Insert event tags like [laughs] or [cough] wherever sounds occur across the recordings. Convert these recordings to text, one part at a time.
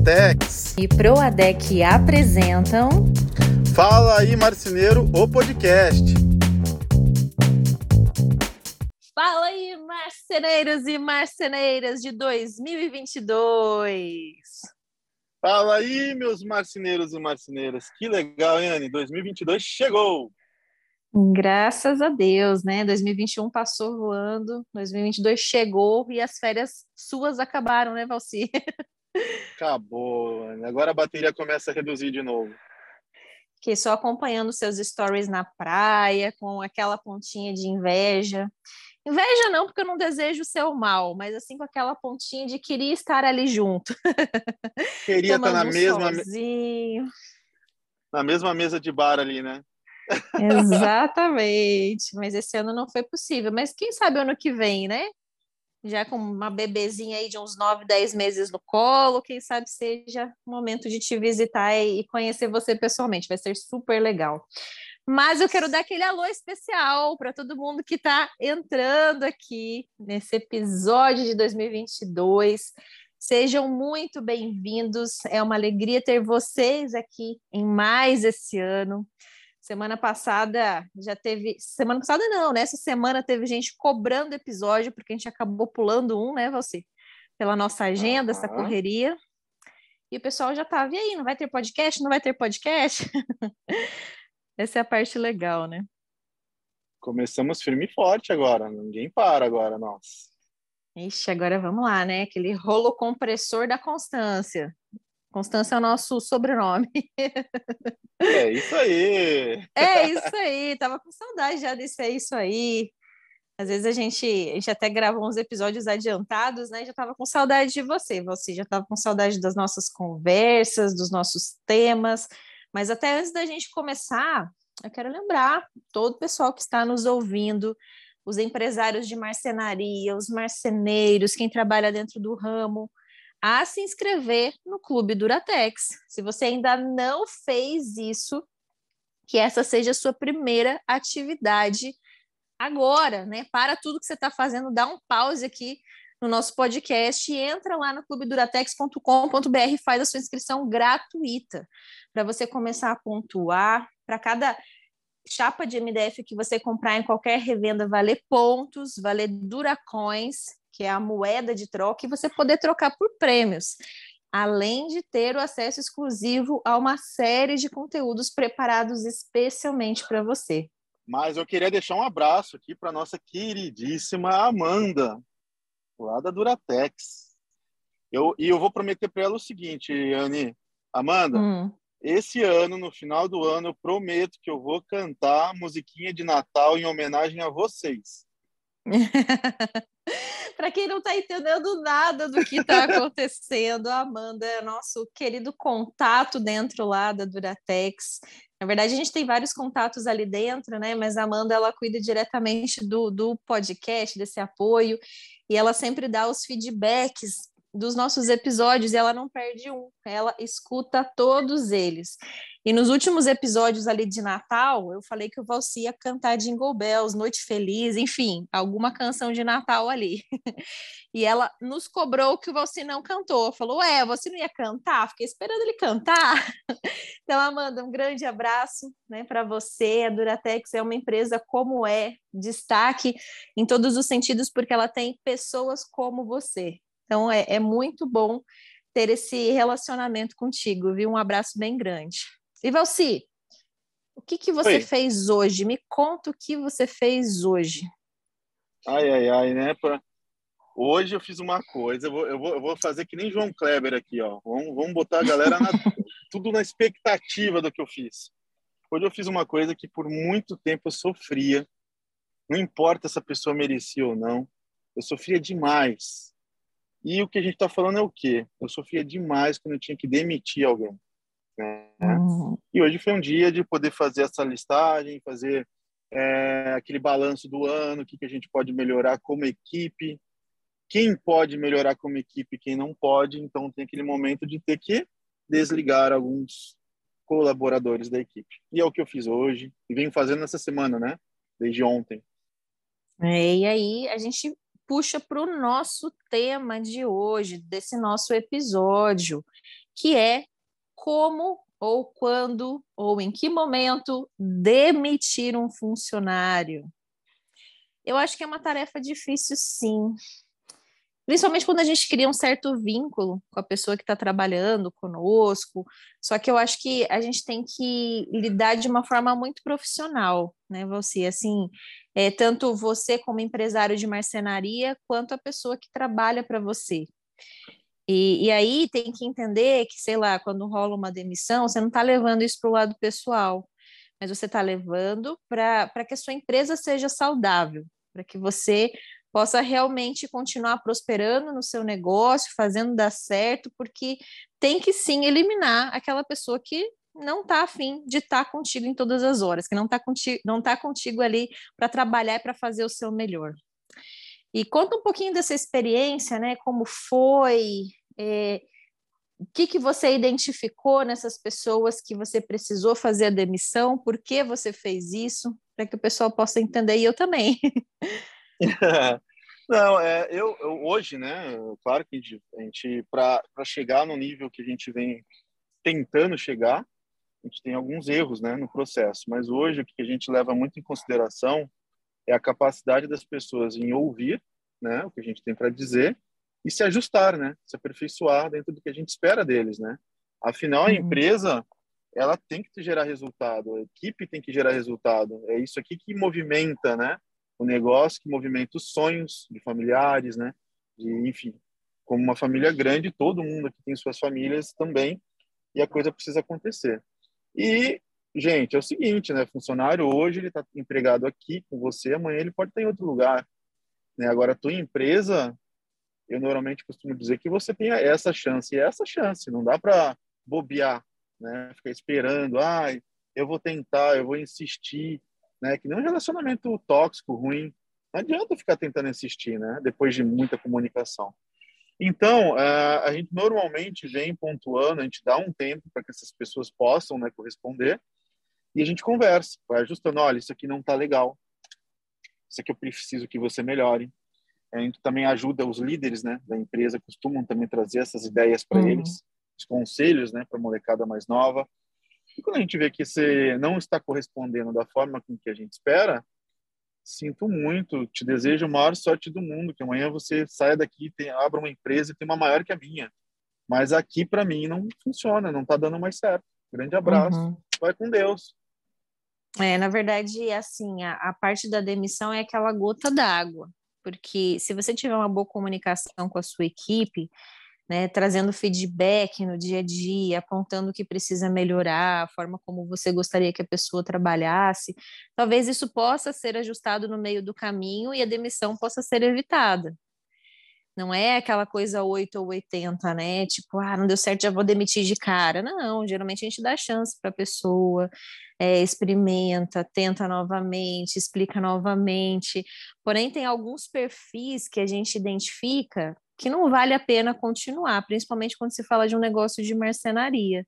Duratex e Proadec apresentam Fala aí Marceneiro, o podcast. Fala aí marceneiros e marceneiras de 2022. Fala aí meus marceneiros e marceneiras. Que legal, hein, Anne? 2022 chegou. Graças a Deus, né? 2021 passou voando, 2022 chegou e as férias suas acabaram, né, Valci? [laughs] Acabou. Agora a bateria começa a reduzir de novo. Que só acompanhando seus stories na praia, com aquela pontinha de inveja. Inveja não, porque eu não desejo o seu mal, mas assim com aquela pontinha de queria estar ali junto. [laughs] Queria estar na mesma na mesma mesa de bar ali, né? Exatamente. Mas esse ano não foi possível. Mas quem sabe ano que vem, né? Já com uma bebezinha aí de uns 9, 10 meses no colo, quem sabe seja o momento de te visitar e conhecer você pessoalmente. Vai ser super legal. Mas eu quero dar aquele alô especial para todo mundo que está entrando aqui nesse episódio de 2022. Sejam muito bem-vindos. É uma alegria ter vocês aqui em mais esse ano. Semana passada já teve. Semana passada não, né? Essa semana teve gente cobrando episódio, porque a gente acabou pulando um, né, você? Pela nossa agenda, uhum. essa correria. E o pessoal já tava, e aí, não vai ter podcast? Não vai ter podcast? [laughs] essa é a parte legal, né? Começamos firme e forte agora, ninguém para agora, nossa. Ixi, agora vamos lá, né? Aquele rolo compressor da constância. Constância é o nosso sobrenome. É isso aí. É isso aí. Tava com saudade já desse é isso aí. Às vezes a gente, a gente até gravou uns episódios adiantados, né? Já tava com saudade de você. Você já tava com saudade das nossas conversas, dos nossos temas. Mas até antes da gente começar, eu quero lembrar todo o pessoal que está nos ouvindo, os empresários de marcenaria, os marceneiros, quem trabalha dentro do ramo, a se inscrever no Clube Duratex. Se você ainda não fez isso, que essa seja a sua primeira atividade agora, né? Para tudo que você está fazendo, dá um pause aqui no nosso podcast e entra lá no clubeduratex.com.br e faz a sua inscrição gratuita para você começar a pontuar. Para cada chapa de MDF que você comprar em qualquer revenda, valer pontos, valer Duracoins que é a moeda de troca, e você poder trocar por prêmios, além de ter o acesso exclusivo a uma série de conteúdos preparados especialmente para você. Mas eu queria deixar um abraço aqui para nossa queridíssima Amanda, lá da Duratex. Eu, e eu vou prometer para ela o seguinte, Anne. Amanda, hum. esse ano, no final do ano, eu prometo que eu vou cantar musiquinha de Natal em homenagem a vocês. [laughs] [laughs] Para quem não está entendendo nada do que está acontecendo, a Amanda é nosso querido contato dentro lá da Duratex. Na verdade, a gente tem vários contatos ali dentro, né? Mas a Amanda ela cuida diretamente do, do podcast, desse apoio, e ela sempre dá os feedbacks dos nossos episódios e ela não perde um, ela escuta todos eles. E nos últimos episódios ali de Natal, eu falei que o Valci ia cantar Jingle Bells, Noite Feliz, enfim, alguma canção de Natal ali. [laughs] e ela nos cobrou que o Valci não cantou. Falou, ué, você não ia cantar? Fiquei esperando ele cantar. [laughs] então, Amanda, um grande abraço né, para você. A Duratex é uma empresa como é, destaque em todos os sentidos, porque ela tem pessoas como você. Então, é, é muito bom ter esse relacionamento contigo, viu? Um abraço bem grande. E Valci, o que, que você Oi. fez hoje? Me conta o que você fez hoje. Ai, ai, ai, né? Pra... Hoje eu fiz uma coisa, eu vou, eu vou, eu vou fazer que nem João Kleber aqui, ó. Vamos, vamos botar a galera na, [laughs] tudo na expectativa do que eu fiz. Hoje eu fiz uma coisa que por muito tempo eu sofria. Não importa se a pessoa merecia ou não, eu sofria demais. E o que a gente está falando é o quê? Eu sofria demais quando eu tinha que demitir alguém. Né? Uhum. E hoje foi um dia de poder fazer essa listagem, fazer é, aquele balanço do ano, o que, que a gente pode melhorar como equipe, quem pode melhorar como equipe, quem não pode. Então tem aquele momento de ter que desligar alguns colaboradores da equipe. E é o que eu fiz hoje e venho fazendo nessa semana, né? Desde ontem. É, e aí a gente puxa para o nosso tema de hoje, desse nosso episódio, que é como ou quando ou em que momento demitir um funcionário. Eu acho que é uma tarefa difícil, sim. Principalmente quando a gente cria um certo vínculo com a pessoa que está trabalhando conosco. Só que eu acho que a gente tem que lidar de uma forma muito profissional, né, você? Assim, é, tanto você como empresário de marcenaria, quanto a pessoa que trabalha para você. E, e, aí tem que entender que, sei lá, quando rola uma demissão, você não está levando isso para o lado pessoal, mas você está levando para que a sua empresa seja saudável, para que você possa realmente continuar prosperando no seu negócio, fazendo dar certo, porque tem que sim eliminar aquela pessoa que não está afim de estar tá contigo em todas as horas, que não está contigo, não tá contigo ali para trabalhar e para fazer o seu melhor. E conta um pouquinho dessa experiência, né? Como foi, é, o que, que você identificou nessas pessoas que você precisou fazer a demissão, por que você fez isso, para que o pessoal possa entender, e eu também. [laughs] [laughs] Não, é, eu, eu, hoje, né, claro que a gente, para chegar no nível que a gente vem tentando chegar, a gente tem alguns erros, né, no processo, mas hoje o que a gente leva muito em consideração é a capacidade das pessoas em ouvir, né, o que a gente tem para dizer e se ajustar, né, se aperfeiçoar dentro do que a gente espera deles, né. Afinal, a uhum. empresa ela tem que gerar resultado, a equipe tem que gerar resultado. É isso aqui que movimenta, né, o negócio, que movimenta os sonhos de familiares, né, de, enfim, como uma família grande, todo mundo aqui tem suas famílias também, e a coisa precisa acontecer. E gente, é o seguinte, né? Funcionário hoje ele está empregado aqui com você, amanhã ele pode estar em outro lugar. Né? Agora, a tua empresa, eu normalmente costumo dizer que você tem essa chance e é essa chance. Não dá para bobear, né? Ficar esperando, ah, eu vou tentar, eu vou insistir, né? Que nem um relacionamento tóxico, ruim. Não adianta ficar tentando insistir, né? Depois de muita comunicação. Então, a gente normalmente vem pontuando, a gente dá um tempo para que essas pessoas possam né, corresponder e a gente conversa, vai ajustando, olha, isso aqui não está legal, isso aqui eu preciso que você melhore. A gente também ajuda os líderes né, da empresa, costumam também trazer essas ideias para uhum. eles, os conselhos né, para a molecada mais nova. E quando a gente vê que você não está correspondendo da forma com que a gente espera, sinto muito, te desejo a maior sorte do mundo, que amanhã você saia daqui, tem, abra uma empresa e tem uma maior que a minha. Mas aqui, para mim, não funciona, não está dando mais certo. Grande abraço. Uhum. Vai com Deus. É, na verdade, assim, a, a parte da demissão é aquela gota d'água, porque se você tiver uma boa comunicação com a sua equipe, né, trazendo feedback no dia a dia, apontando o que precisa melhorar, a forma como você gostaria que a pessoa trabalhasse, talvez isso possa ser ajustado no meio do caminho e a demissão possa ser evitada. Não é aquela coisa 8 ou 80, né? Tipo, ah, não deu certo, já vou demitir de cara. Não, geralmente a gente dá chance para a pessoa, é, experimenta, tenta novamente, explica novamente. Porém, tem alguns perfis que a gente identifica que não vale a pena continuar, principalmente quando se fala de um negócio de marcenaria.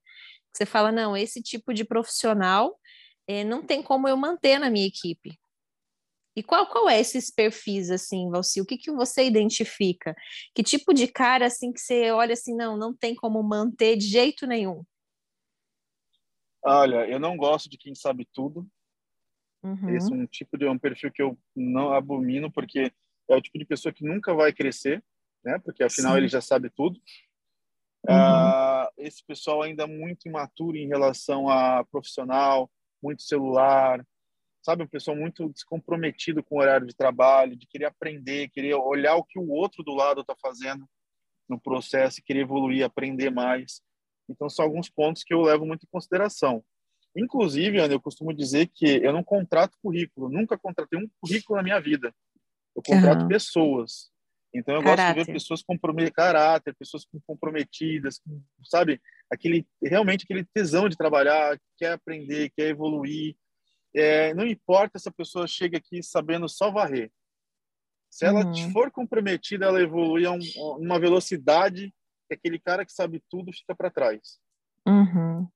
Você fala, não, esse tipo de profissional é, não tem como eu manter na minha equipe. E qual, qual é esses perfis, assim, Valci? O que, que você identifica? Que tipo de cara, assim, que você olha assim, não, não tem como manter de jeito nenhum? Olha, eu não gosto de quem sabe tudo. Uhum. Esse é um tipo de um perfil que eu não abomino, porque é o tipo de pessoa que nunca vai crescer, né? Porque afinal Sim. ele já sabe tudo. Uhum. Uh, esse pessoal ainda muito imaturo em relação a profissional, muito celular, sabe, um pessoal muito descomprometido com o horário de trabalho, de querer aprender, querer olhar o que o outro do lado está fazendo no processo, querer evoluir, aprender mais. Então, são alguns pontos que eu levo muito em consideração. Inclusive, Ana, eu costumo dizer que eu não contrato currículo, nunca contratei um currículo na minha vida. Eu contrato uhum. pessoas. Então, eu caráter. gosto de ver pessoas com caráter, pessoas comprometidas, sabe? Aquele, realmente aquele tesão de trabalhar, quer aprender, quer evoluir, é, não importa se a pessoa chega aqui sabendo só varrer. Se ela uhum. for comprometida, ela evolui a, um, uma velocidade que aquele cara que sabe tudo fica para trás. Uhum.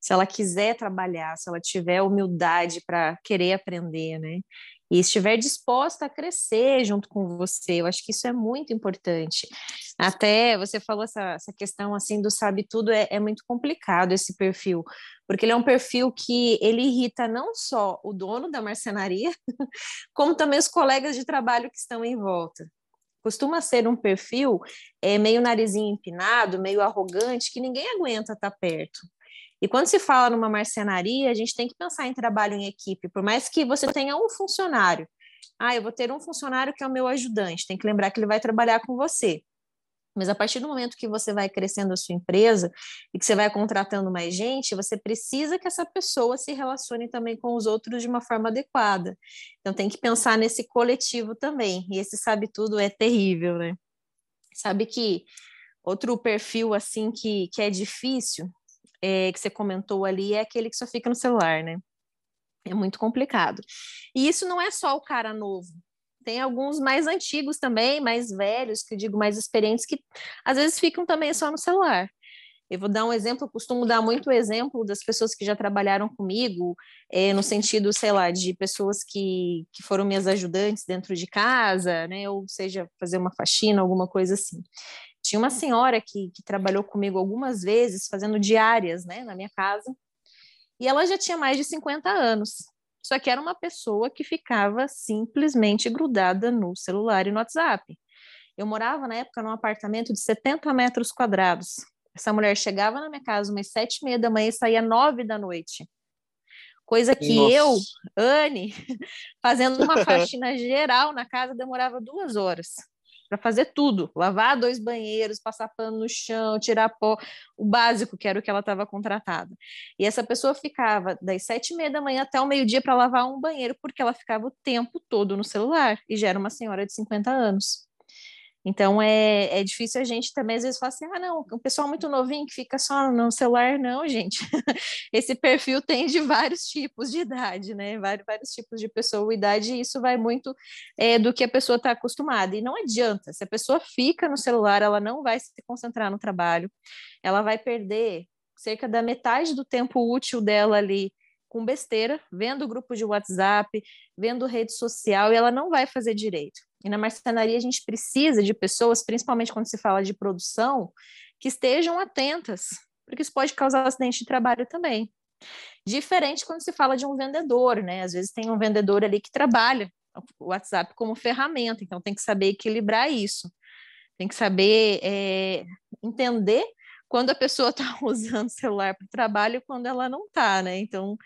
Se ela quiser trabalhar, se ela tiver humildade para querer aprender, né? E estiver disposta a crescer junto com você, eu acho que isso é muito importante. Até você falou essa, essa questão assim do sabe tudo é, é muito complicado esse perfil, porque ele é um perfil que ele irrita não só o dono da marcenaria, [laughs] como também os colegas de trabalho que estão em volta. Costuma ser um perfil é, meio narizinho empinado, meio arrogante, que ninguém aguenta estar perto. E quando se fala numa marcenaria, a gente tem que pensar em trabalho em equipe, por mais que você tenha um funcionário. Ah, eu vou ter um funcionário que é o meu ajudante, tem que lembrar que ele vai trabalhar com você. Mas a partir do momento que você vai crescendo a sua empresa e que você vai contratando mais gente, você precisa que essa pessoa se relacione também com os outros de uma forma adequada. Então tem que pensar nesse coletivo também. E esse sabe tudo é terrível, né? Sabe que outro perfil assim que, que é difícil, é, que você comentou ali, é aquele que só fica no celular, né? É muito complicado. E isso não é só o cara novo. Tem alguns mais antigos também, mais velhos, que eu digo mais experientes, que às vezes ficam também só no celular. Eu vou dar um exemplo, eu costumo dar muito exemplo das pessoas que já trabalharam comigo, é, no sentido, sei lá, de pessoas que, que foram minhas ajudantes dentro de casa, né, ou seja, fazer uma faxina, alguma coisa assim. Tinha uma senhora que, que trabalhou comigo algumas vezes, fazendo diárias, né, na minha casa, e ela já tinha mais de 50 anos. Só que era uma pessoa que ficava simplesmente grudada no celular e no WhatsApp. Eu morava na época num apartamento de 70 metros quadrados. Essa mulher chegava na minha casa umas sete e meia da manhã e saía nove da noite. Coisa que Nossa. eu, Anne, [laughs] fazendo uma [laughs] faxina geral na casa, demorava duas horas para fazer tudo, lavar dois banheiros, passar pano no chão, tirar pó, o básico que era o que ela estava contratada. E essa pessoa ficava das sete e meia da manhã até o meio dia para lavar um banheiro, porque ela ficava o tempo todo no celular, e já era uma senhora de 50 anos. Então é, é difícil a gente também às vezes falar assim: ah, não, um pessoal muito novinho que fica só no celular, não, gente. [laughs] Esse perfil tem de vários tipos de idade, né? Vários, vários tipos de pessoa, idade, e isso vai muito é, do que a pessoa está acostumada. E não adianta, se a pessoa fica no celular, ela não vai se concentrar no trabalho, ela vai perder cerca da metade do tempo útil dela ali com besteira, vendo grupo de WhatsApp, vendo rede social, e ela não vai fazer direito. E na marcenaria a gente precisa de pessoas, principalmente quando se fala de produção, que estejam atentas, porque isso pode causar acidente de trabalho também. Diferente quando se fala de um vendedor, né? Às vezes tem um vendedor ali que trabalha o WhatsApp como ferramenta, então tem que saber equilibrar isso. Tem que saber é, entender quando a pessoa está [laughs] usando o celular para o trabalho e quando ela não está, né? Então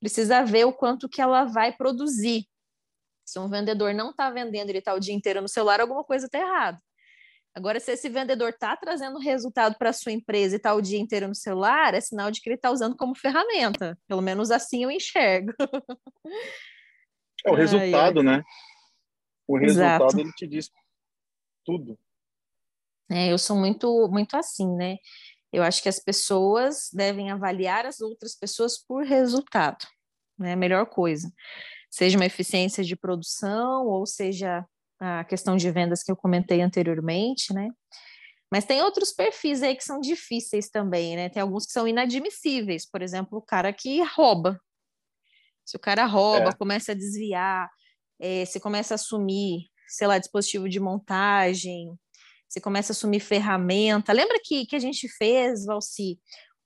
precisa ver o quanto que ela vai produzir se um vendedor não está vendendo, ele está o dia inteiro no celular, alguma coisa está errada. Agora, se esse vendedor está trazendo resultado para a sua empresa e está o dia inteiro no celular, é sinal de que ele está usando como ferramenta. Pelo menos assim eu enxergo. É o resultado, ai, ai. né? O resultado Exato. ele te diz tudo. É, eu sou muito, muito assim, né? Eu acho que as pessoas devem avaliar as outras pessoas por resultado, né? A melhor coisa seja uma eficiência de produção ou seja a questão de vendas que eu comentei anteriormente, né? Mas tem outros perfis aí que são difíceis também, né? Tem alguns que são inadmissíveis, por exemplo, o cara que rouba. Se o cara rouba, é. começa a desviar, é, se começa a assumir, sei lá, dispositivo de montagem, se começa a assumir ferramenta. Lembra que, que a gente fez, Valci,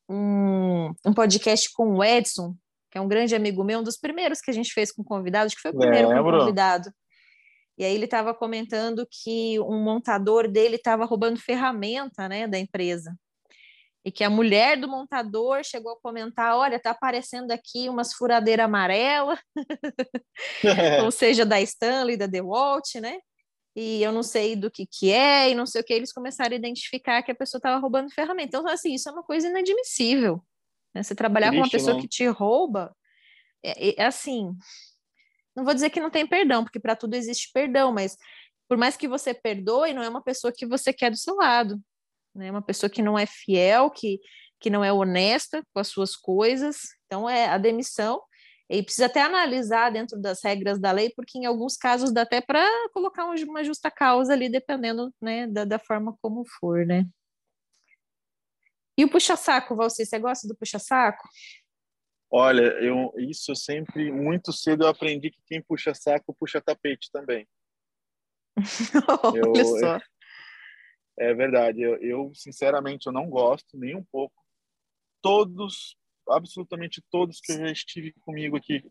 um, um podcast com o Edson, que é um grande amigo meu, um dos primeiros que a gente fez com convidados, que foi o primeiro com convidado. E aí ele estava comentando que um montador dele estava roubando ferramenta, né, da empresa. E que a mulher do montador chegou a comentar: olha, tá aparecendo aqui umas furadeiras amarelas, [laughs] [laughs] ou seja, da Stanley, da DeWalt, né? E eu não sei do que que é, e não sei o que. Eles começaram a identificar que a pessoa estava roubando ferramenta. Então, assim, isso é uma coisa inadmissível. Né? Você trabalhar Triste, com uma pessoa né? que te rouba, é, é, assim. Não vou dizer que não tem perdão, porque para tudo existe perdão, mas por mais que você perdoe, não é uma pessoa que você quer do seu lado. Né? É uma pessoa que não é fiel, que, que não é honesta com as suas coisas. Então, é a demissão. E precisa até analisar dentro das regras da lei, porque em alguns casos dá até para colocar uma justa causa ali, dependendo né, da, da forma como for, né? E o puxa-saco, Valci, você gosta do puxa-saco? Olha, eu, isso sempre, muito cedo eu aprendi que quem puxa saco, puxa tapete também. [laughs] Olha eu, só. É verdade. Eu, eu, sinceramente, eu não gosto nem um pouco. Todos, absolutamente todos que eu já estive comigo aqui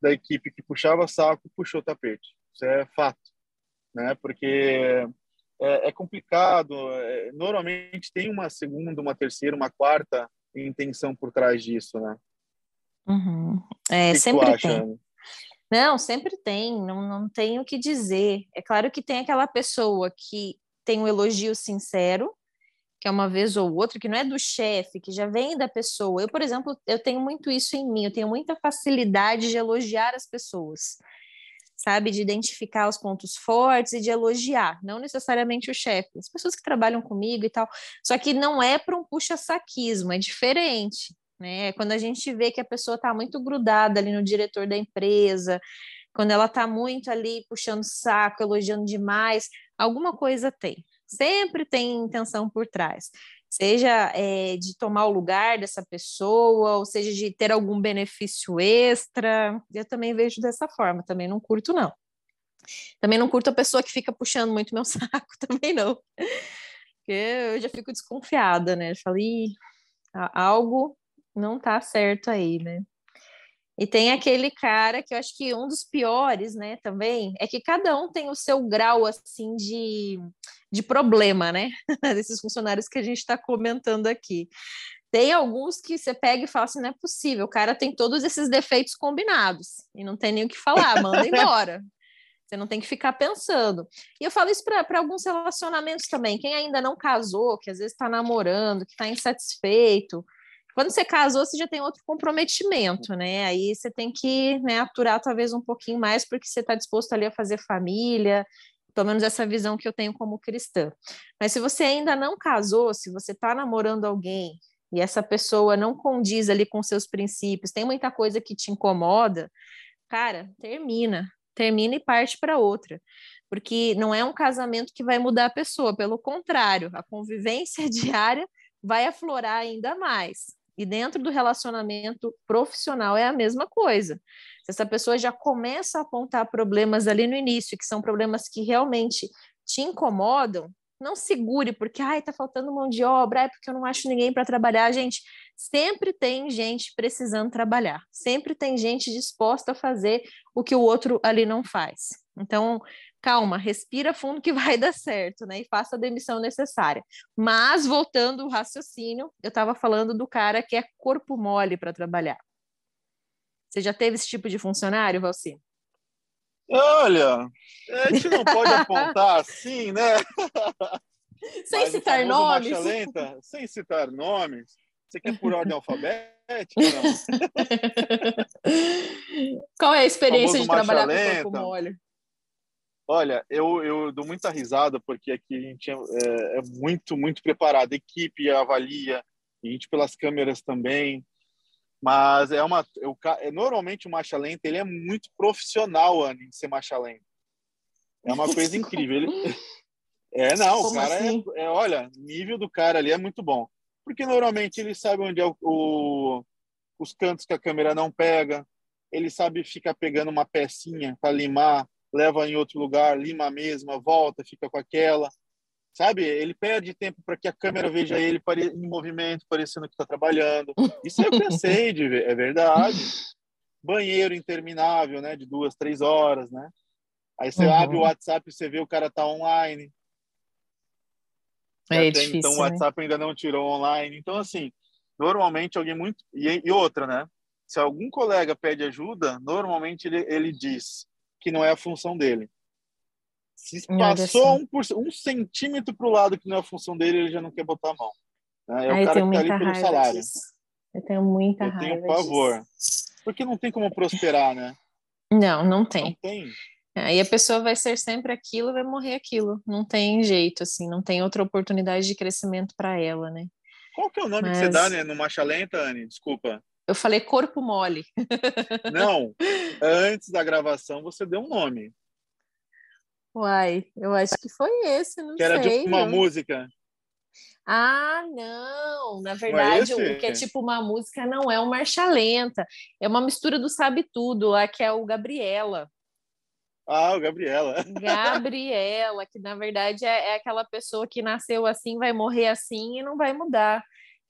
da equipe que puxava saco, puxou tapete. Isso é fato, né? Porque é, é complicado. É, normalmente tem uma segunda, uma terceira, uma quarta intenção por trás disso, né? Uhum. É, que sempre que tem. Não, sempre tem, não, não tenho o que dizer. É claro que tem aquela pessoa que tem um elogio sincero, que é uma vez ou outra, que não é do chefe, que já vem da pessoa. Eu, por exemplo, eu tenho muito isso em mim, eu tenho muita facilidade de elogiar as pessoas, sabe? De identificar os pontos fortes e de elogiar, não necessariamente o chefe, as pessoas que trabalham comigo e tal. Só que não é para um puxa-saquismo, é diferente. Né? Quando a gente vê que a pessoa está muito grudada ali no diretor da empresa, quando ela está muito ali puxando saco, elogiando demais, alguma coisa tem. Sempre tem intenção por trás. Seja é, de tomar o lugar dessa pessoa, ou seja de ter algum benefício extra. Eu também vejo dessa forma, também não curto, não. Também não curto a pessoa que fica puxando muito meu [laughs] saco, também não. Porque eu já fico desconfiada, né? Eu falei, algo não tá certo aí, né? E tem aquele cara que eu acho que um dos piores, né, também, é que cada um tem o seu grau, assim, de, de problema, né? [laughs] Desses funcionários que a gente está comentando aqui. Tem alguns que você pega e fala assim, não é possível, o cara tem todos esses defeitos combinados e não tem nem o que falar, manda embora. [laughs] Você não tem que ficar pensando. E eu falo isso para alguns relacionamentos também. Quem ainda não casou, que às vezes está namorando, que está insatisfeito, quando você casou, você já tem outro comprometimento, né? Aí você tem que né, aturar talvez um pouquinho mais, porque você está disposto ali a fazer família, pelo menos essa visão que eu tenho como cristã. Mas se você ainda não casou, se você está namorando alguém e essa pessoa não condiz ali com seus princípios, tem muita coisa que te incomoda, cara, termina, termina e parte para outra. Porque não é um casamento que vai mudar a pessoa, pelo contrário, a convivência [laughs] diária vai aflorar ainda mais. E dentro do relacionamento profissional é a mesma coisa. Se essa pessoa já começa a apontar problemas ali no início, que são problemas que realmente te incomodam, não segure porque ai, tá faltando mão de obra, é porque eu não acho ninguém para trabalhar. Gente, sempre tem gente precisando trabalhar, sempre tem gente disposta a fazer o que o outro ali não faz. Então, calma, respira fundo que [laughs] vai dar certo, né? E faça a demissão necessária. Mas, voltando ao raciocínio, eu estava falando do cara que é corpo mole para trabalhar. Você já teve esse tipo de funcionário, Valci? Olha, a gente não pode apontar [laughs] assim, né? [laughs] Sem Mas citar nomes. Lenta, sem citar nomes. Você quer por ordem alfabética? Não? Qual é a experiência de trabalhar com corpo mole? Olha, eu, eu dou muita risada porque aqui a gente é, é, é muito, muito preparado. A equipe avalia, a gente pelas câmeras também. Mas é uma. Eu, é, normalmente o marcha lenta ele é muito profissional, Anne, de ser marcha lenta. É uma [laughs] coisa incrível. Ele, é, não, Como o cara é, assim? é, é, Olha, nível do cara ali é muito bom. Porque normalmente ele sabe onde é o, o os cantos que a câmera não pega, ele sabe ficar pegando uma pecinha para limar leva em outro lugar, lima a mesma, volta, fica com aquela. Sabe? Ele perde tempo para que a câmera veja ele em movimento, parecendo que está trabalhando. Isso eu cansei de ver, é verdade. Banheiro interminável, né? De duas, três horas, né? Aí você uhum. abre o WhatsApp e você vê o cara tá online. É difícil, então o né? WhatsApp né? ainda não tirou online. Então, assim, normalmente alguém muito. E, e outra, né? Se algum colega pede ajuda, normalmente ele, ele diz: que não é a função dele. Se passou um, por, um centímetro para o lado que não é a função dele, ele já não quer botar a mão. Né? É o cara que está ali pelo salário. Disso. Eu tenho muita eu raiva. Eu tenho pavor. Disso. Porque não tem como prosperar, né? Não, não tem. Não tem. Aí a pessoa vai ser sempre aquilo, vai morrer aquilo. Não tem jeito, assim, não tem outra oportunidade de crescimento para ela, né? Qual que é o nome Mas... que você dá, né, no Marcha Lenta, Anne? Desculpa. Eu falei corpo mole. Não, [laughs] antes da gravação você deu um nome. Uai, eu acho que foi esse, não que era sei. de uma música. Ah, não! Na é verdade, é o que é tipo uma música não é uma marcha lenta. É uma mistura do Sabe Tudo, lá que é o Gabriela. Ah, o Gabriela. [laughs] Gabriela, que na verdade é, é, aquela pessoa que nasceu assim, vai morrer assim e não vai mudar.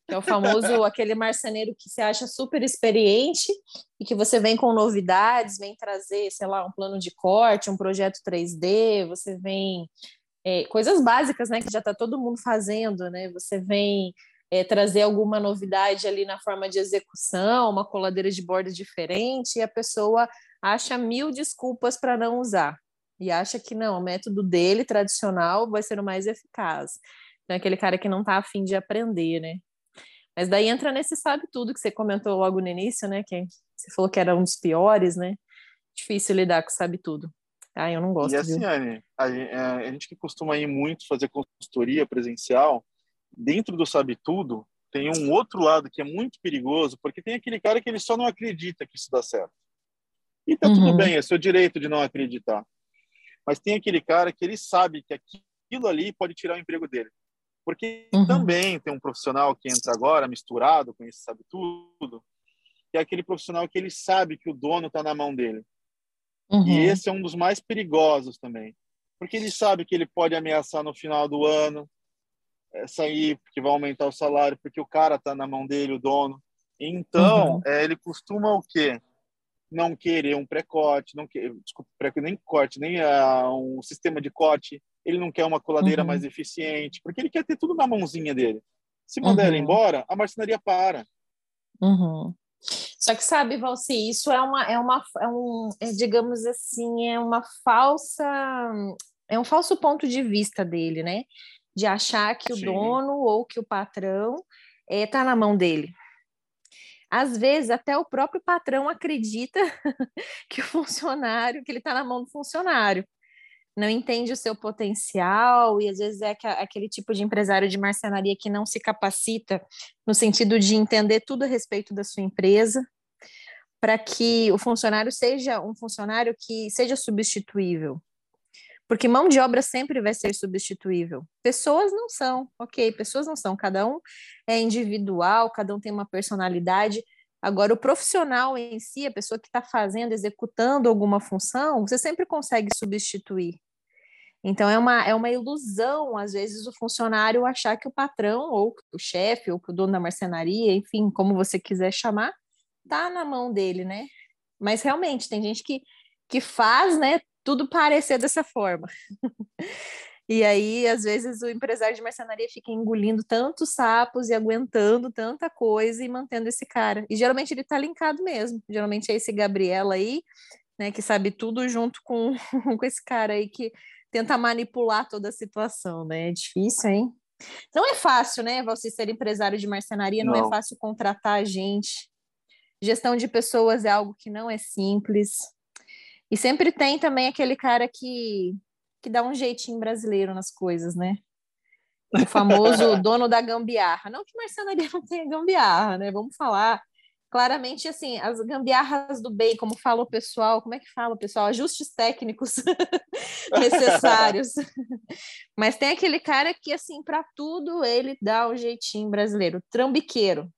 É o famoso aquele marceneiro que se acha super experiente e que você vem com novidades, vem trazer, sei lá, um plano de corte, um projeto 3D, você vem é, coisas básicas, né, que já está todo mundo fazendo, né? Você vem é, trazer alguma novidade ali na forma de execução, uma coladeira de borda diferente, e a pessoa acha mil desculpas para não usar. E acha que não, o método dele, tradicional, vai ser o mais eficaz. Então, é aquele cara que não está afim de aprender, né? Mas daí entra nesse sabe tudo que você comentou logo no início, né? Que você falou que era um dos piores, né? Difícil lidar com sabe tudo. Ah, eu não gosto. E assim, Anne, a, é, a, gente que costuma ir muito fazer consultoria presencial, dentro do sabe tudo, tem um outro lado que é muito perigoso, porque tem aquele cara que ele só não acredita que isso dá certo. E tá uhum. tudo bem, é seu direito de não acreditar. Mas tem aquele cara que ele sabe que aquilo ali pode tirar o emprego dele. Porque uhum. também tem um profissional que entra agora misturado com esse sabe tudo, que é aquele profissional que ele sabe que o dono está na mão dele. Uhum. E esse é um dos mais perigosos também. Porque ele sabe que ele pode ameaçar no final do ano, é, sair porque vai aumentar o salário, porque o cara está na mão dele, o dono. Então, uhum. é, ele costuma o quê? Não querer um pré-corte, não quer, desculpa, pré nem corte, nem uh, um sistema de corte. Ele não quer uma coladeira uhum. mais eficiente, porque ele quer ter tudo na mãozinha dele. Se mandar ele uhum. embora, a marcenaria para. Uhum. Só que sabe, Valci, isso é uma, é uma, é um, é, digamos assim, é uma falsa, é um falso ponto de vista dele, né? De achar que o Sim. dono ou que o patrão está é, tá na mão dele. Às vezes até o próprio patrão acredita [laughs] que o funcionário, que ele está na mão do funcionário não entende o seu potencial e às vezes é aquele tipo de empresário de marcenaria que não se capacita no sentido de entender tudo a respeito da sua empresa para que o funcionário seja um funcionário que seja substituível. Porque mão de obra sempre vai ser substituível. Pessoas não são, ok, pessoas não são. Cada um é individual, cada um tem uma personalidade, Agora, o profissional em si, a pessoa que está fazendo, executando alguma função, você sempre consegue substituir. Então, é uma, é uma ilusão, às vezes, o funcionário achar que o patrão, ou o chefe, ou o dono da marcenaria, enfim, como você quiser chamar, está na mão dele, né? Mas realmente, tem gente que, que faz, né, tudo parecer dessa forma. [laughs] E aí, às vezes, o empresário de marcenaria fica engolindo tantos sapos e aguentando tanta coisa e mantendo esse cara. E geralmente ele tá linkado mesmo. Geralmente é esse Gabriel aí, né, que sabe tudo junto com, [laughs] com esse cara aí que tenta manipular toda a situação, né? É difícil, hein? Não é fácil, né, você ser empresário de marcenaria, não, é não é fácil contratar gente. Gestão de pessoas é algo que não é simples. E sempre tem também aquele cara que que dá um jeitinho brasileiro nas coisas, né? O famoso [laughs] dono da gambiarra. Não que marcenaria não tenha gambiarra, né? Vamos falar claramente assim, as gambiarras do bem, como fala o pessoal, como é que fala o pessoal? Ajustes técnicos [laughs] necessários. Mas tem aquele cara que assim, para tudo ele dá o um jeitinho brasileiro, trambiqueiro.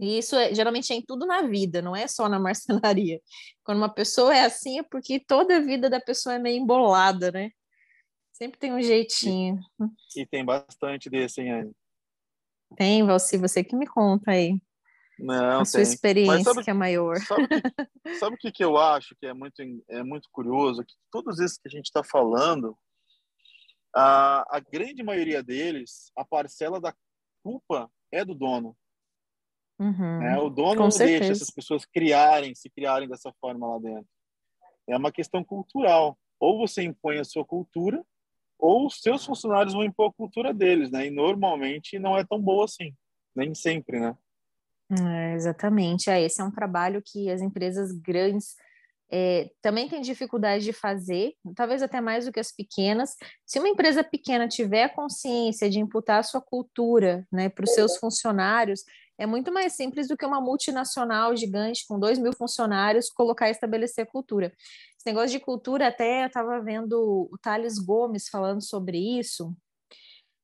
E isso é, geralmente é em tudo na vida, não é só na marcenaria. [laughs] Quando uma pessoa é assim, é porque toda a vida da pessoa é meio embolada, né? Sempre tem um jeitinho. E, e tem bastante desse, hein, Anne? Tem, Valci, você que me conta aí. Não, a sua tem. experiência sabe, que é maior. Sabe o que, [laughs] sabe que, que eu acho que é muito, é muito curioso? Que todos esses que a gente está falando, a, a grande maioria deles, a parcela da culpa é do dono. Uhum, né? O dono não deixa essas pessoas criarem, se criarem dessa forma lá dentro. É uma questão cultural. Ou você impõe a sua cultura, ou os seus funcionários vão impor a cultura deles, né? E normalmente não é tão boa assim, nem sempre, né? É, exatamente. É, esse é um trabalho que as empresas grandes é, também têm dificuldade de fazer, talvez até mais do que as pequenas. Se uma empresa pequena tiver a consciência de imputar a sua cultura né, para os seus funcionários, é muito mais simples do que uma multinacional gigante com dois mil funcionários colocar e estabelecer cultura. Esse negócio de cultura, até eu estava vendo o Thales Gomes falando sobre isso.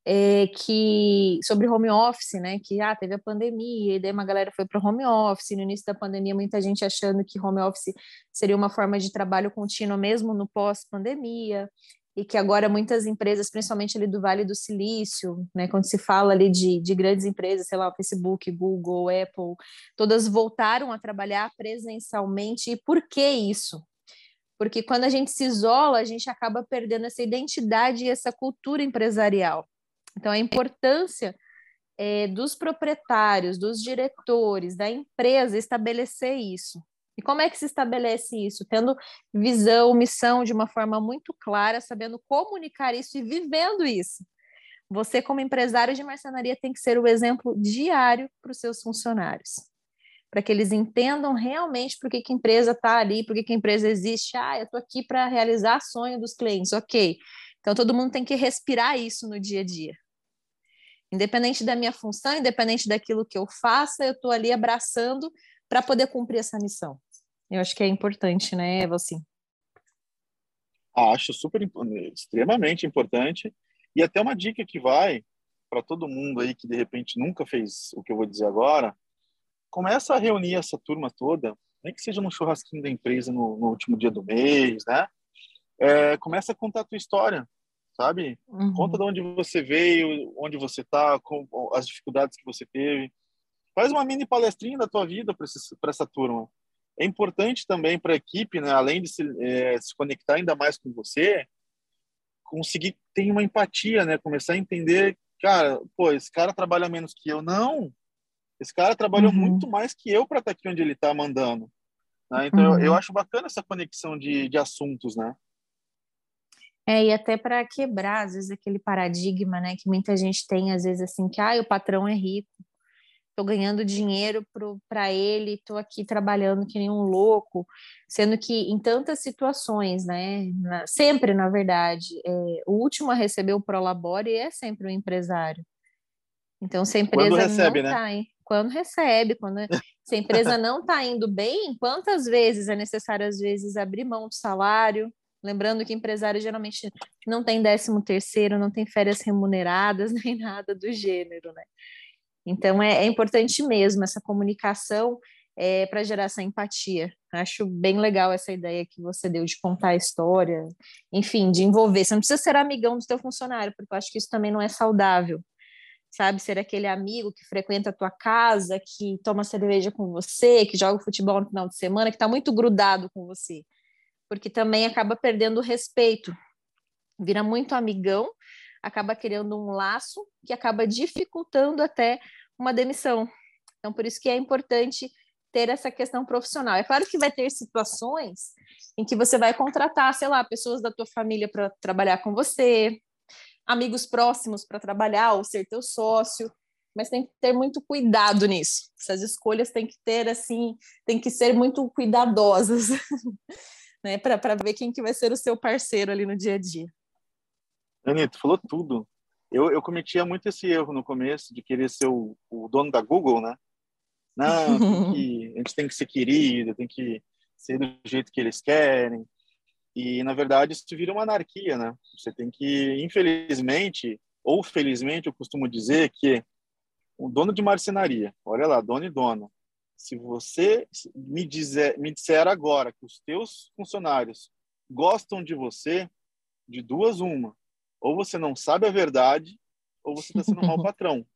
é, que sobre home office, né? Que ah, teve a pandemia, e daí uma galera foi para home office. No início da pandemia, muita gente achando que home office seria uma forma de trabalho contínuo mesmo no pós-pandemia e que agora muitas empresas, principalmente ali do Vale do Silício, né, quando se fala ali de, de grandes empresas, sei lá, Facebook, Google, Apple, todas voltaram a trabalhar presencialmente. E por que isso? Porque quando a gente se isola, a gente acaba perdendo essa identidade e essa cultura empresarial. Então, a importância é, dos proprietários, dos diretores, da empresa estabelecer isso. E como é que se estabelece isso? Tendo visão, missão de uma forma muito clara, sabendo comunicar isso e vivendo isso. Você, como empresário de marcenaria, tem que ser o exemplo diário para os seus funcionários, para que eles entendam realmente por que, que a empresa está ali, por que, que a empresa existe. Ah, eu estou aqui para realizar sonho dos clientes, ok. Então, todo mundo tem que respirar isso no dia a dia. Independente da minha função, independente daquilo que eu faça, eu estou ali abraçando para poder cumprir essa missão. Eu acho que é importante, né, Eva, assim. Acho super, extremamente importante. E até uma dica que vai para todo mundo aí que de repente nunca fez o que eu vou dizer agora, começa a reunir essa turma toda, nem que seja no churrasquinho da empresa no, no último dia do mês, né? É, começa a contar a tua história, sabe? Uhum. Conta de onde você veio, onde você está, as dificuldades que você teve. Faz uma mini palestrinha da tua vida para essa turma é importante também para a equipe, né, além de se, é, se, conectar ainda mais com você, conseguir ter uma empatia, né, começar a entender, cara, pô, esse cara trabalha menos que eu, não. Esse cara trabalhou uhum. muito mais que eu para estar tá aqui onde ele está mandando. Né? Então, uhum. eu, eu, acho bacana essa conexão de, de assuntos, né? É, e até para quebrar, às vezes, aquele paradigma, né, que muita gente tem, às vezes, assim, que ah, o patrão é rico estou ganhando dinheiro para ele, estou aqui trabalhando que nem um louco, sendo que em tantas situações, né, na, sempre na verdade, é, o último a receber o Prolabore é sempre o empresário. Então, se a empresa quando recebe, não está né? quando recebe, quando se a empresa [laughs] não está indo bem, quantas vezes é necessário às vezes abrir mão do salário? Lembrando que empresário geralmente não tem décimo terceiro, não tem férias remuneradas [laughs] nem nada do gênero, né? Então, é, é importante mesmo essa comunicação é, para gerar essa empatia. Acho bem legal essa ideia que você deu de contar a história, enfim, de envolver. Você não precisa ser amigão do seu funcionário, porque eu acho que isso também não é saudável. Sabe, ser aquele amigo que frequenta a tua casa, que toma cerveja com você, que joga futebol no final de semana, que está muito grudado com você. Porque também acaba perdendo o respeito. Vira muito amigão, acaba criando um laço que acaba dificultando até uma demissão. Então, por isso que é importante ter essa questão profissional. É claro que vai ter situações em que você vai contratar, sei lá, pessoas da tua família para trabalhar com você, amigos próximos para trabalhar ou ser teu sócio, mas tem que ter muito cuidado nisso. Essas escolhas têm que ter assim, tem que ser muito cuidadosas, [laughs] né, para ver quem que vai ser o seu parceiro ali no dia a dia. Anitta, falou tudo. Eu, eu cometia muito esse erro no começo de querer ser o, o dono da Google, né? Não, que, [laughs] a gente tem que ser querido, tem que ser do jeito que eles querem. E, na verdade, isso vira uma anarquia, né? Você tem que, infelizmente, ou felizmente, eu costumo dizer que o dono de marcenaria, olha lá, dono e dono, se você me, dizer, me disser agora que os teus funcionários gostam de você, de duas uma, ou você não sabe a verdade, ou você está sendo um mau [laughs] patrão.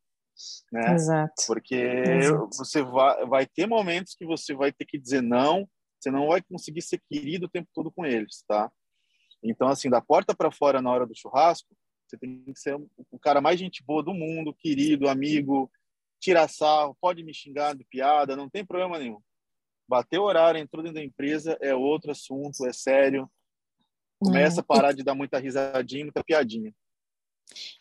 Né? Exato. Porque Exato. você vai, vai ter momentos que você vai ter que dizer não, você não vai conseguir ser querido o tempo todo com eles, tá? Então, assim, da porta para fora na hora do churrasco, você tem que ser o cara mais gente boa do mundo, querido, amigo, tirar sarro, pode me xingar de piada, não tem problema nenhum. Bateu horário, entrou dentro da empresa, é outro assunto, é sério. Começa a parar de dar muita risadinha, muita piadinha.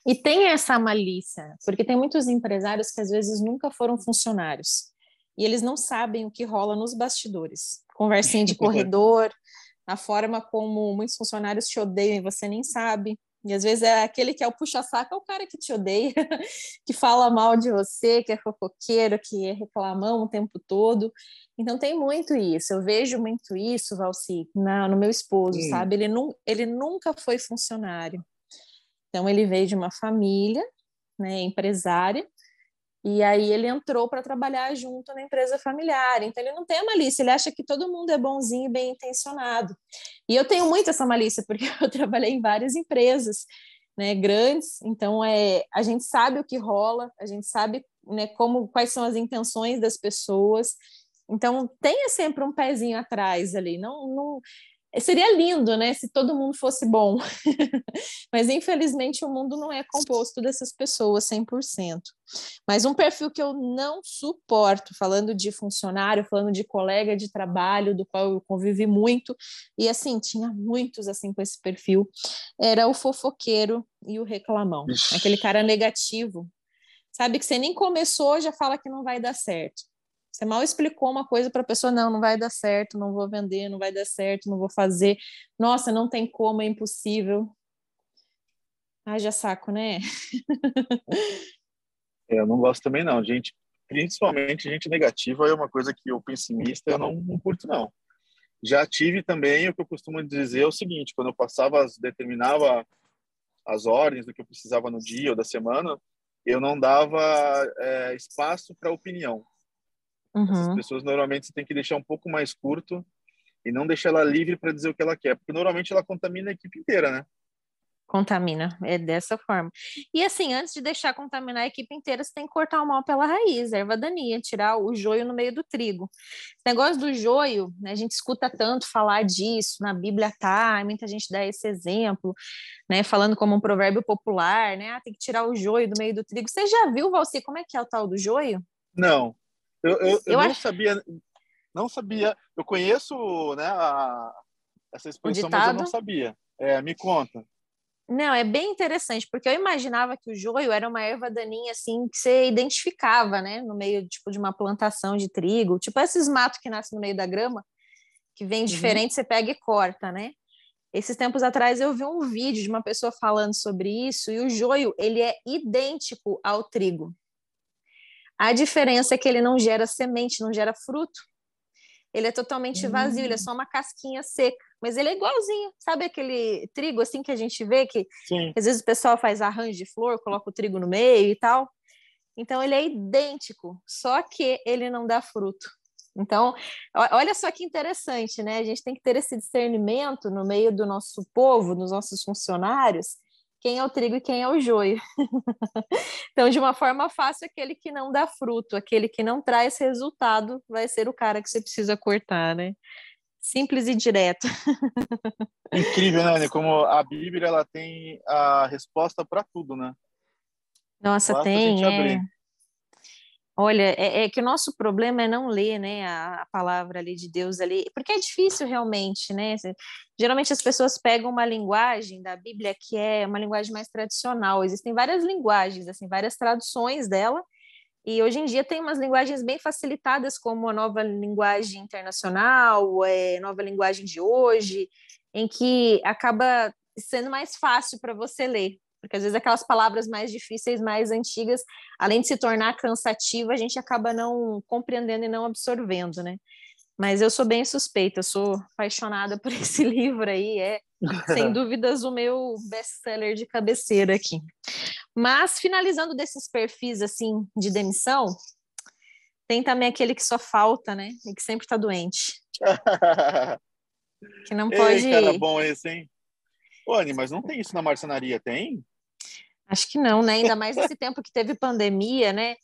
E tem essa malícia, porque tem muitos empresários que às vezes nunca foram funcionários e eles não sabem o que rola nos bastidores. Conversinha de [laughs] corredor, a forma como muitos funcionários te odeiam e você nem sabe. E às vezes é aquele que é o puxa-saco, é o cara que te odeia, [laughs] que fala mal de você, que é fofoqueiro, que é reclamão o tempo todo. Então tem muito isso. Eu vejo muito isso, Valci, no meu esposo, sabe? Ele, nu ele nunca foi funcionário. Então ele veio de uma família né, empresária, e aí ele entrou para trabalhar junto na empresa familiar. Então ele não tem a malícia, ele acha que todo mundo é bonzinho e bem intencionado. E eu tenho muito essa malícia [laughs] porque eu trabalhei em várias empresas, né, grandes. Então é, a gente sabe o que rola, a gente sabe, né, como quais são as intenções das pessoas. Então tenha sempre um pezinho atrás ali. Não, não Seria lindo, né, se todo mundo fosse bom, [laughs] mas infelizmente o mundo não é composto dessas pessoas 100%. Mas um perfil que eu não suporto, falando de funcionário, falando de colega de trabalho, do qual eu convivi muito, e assim, tinha muitos assim com esse perfil, era o fofoqueiro e o reclamão, aquele cara negativo, sabe, que você nem começou, já fala que não vai dar certo. Você mal explicou uma coisa para a pessoa, não, não vai dar certo, não vou vender, não vai dar certo, não vou fazer. Nossa, não tem como, é impossível. já saco, né? É, eu não gosto também não, gente. Principalmente gente negativa é uma coisa que eu pessimista eu não, não curto não. Já tive também o que eu costumo dizer é o seguinte, quando eu passava, determinava as ordens do que eu precisava no dia ou da semana, eu não dava é, espaço para opinião. Uhum. Essas pessoas normalmente você tem que deixar um pouco mais curto e não deixar ela livre para dizer o que ela quer, porque normalmente ela contamina a equipe inteira, né? Contamina, é dessa forma. E assim, antes de deixar contaminar a equipe inteira, você tem que cortar o mal pela raiz, erva daninha, tirar o joio no meio do trigo. Esse negócio do joio, né, a gente escuta tanto falar disso, na Bíblia tá, muita gente dá esse exemplo, né, falando como um provérbio popular, né, ah, tem que tirar o joio do meio do trigo. Você já viu, Valci, como é que é o tal do joio? Não, eu, eu, eu, eu não acho... sabia, não sabia. Eu conheço, né, a, essa expressão, mas eu não sabia. É, me conta. Não, é bem interessante, porque eu imaginava que o joio era uma erva daninha, assim, que você identificava, né, no meio, tipo, de uma plantação de trigo, tipo esses matos que nascem no meio da grama, que vem uhum. diferente, uhum. você pega e corta, né? Esses tempos atrás eu vi um vídeo de uma pessoa falando sobre isso, e o joio, ele é idêntico ao trigo. A diferença é que ele não gera semente, não gera fruto. Ele é totalmente vazio, ele é só uma casquinha seca. Mas ele é igualzinho, sabe aquele trigo assim que a gente vê que, que às vezes o pessoal faz arranjo de flor, coloca o trigo no meio e tal. Então ele é idêntico, só que ele não dá fruto. Então, olha só que interessante, né? A gente tem que ter esse discernimento no meio do nosso povo, dos nossos funcionários, quem é o trigo e quem é o joio. [laughs] então, de uma forma fácil, aquele que não dá fruto, aquele que não traz resultado, vai ser o cara que você precisa cortar, né? Simples e direto. [laughs] Incrível, né? Como a Bíblia ela tem a resposta para tudo, né? Nossa, Basta tem. É... Olha, é, é, que o nosso problema é não ler, né, a, a, palavra ali de Deus ali, porque é difícil realmente, né? Geralmente as pessoas pegam uma linguagem da Bíblia que é uma linguagem mais tradicional. Existem várias linguagens, assim, várias traduções dela. E hoje em dia tem umas linguagens bem facilitadas, como a nova linguagem internacional, é, nova linguagem de hoje, em que acaba sendo mais fácil para você ler porque às vezes aquelas palavras mais difíceis, mais antigas, além de se tornar cansativa, a gente acaba não compreendendo e não absorvendo, né? Mas eu sou bem suspeita, eu sou apaixonada por [laughs] esse livro aí, é sem [laughs] dúvidas o meu best-seller de cabeceira aqui. Mas finalizando desses perfis assim de demissão, tem também aquele que só falta, né? E que sempre está doente. [laughs] que não pode. Ei, cara bom esse, hein? Ô, Anny, mas não tem isso na marcenaria, tem? Acho que não, né? Ainda mais nesse tempo que teve pandemia, né?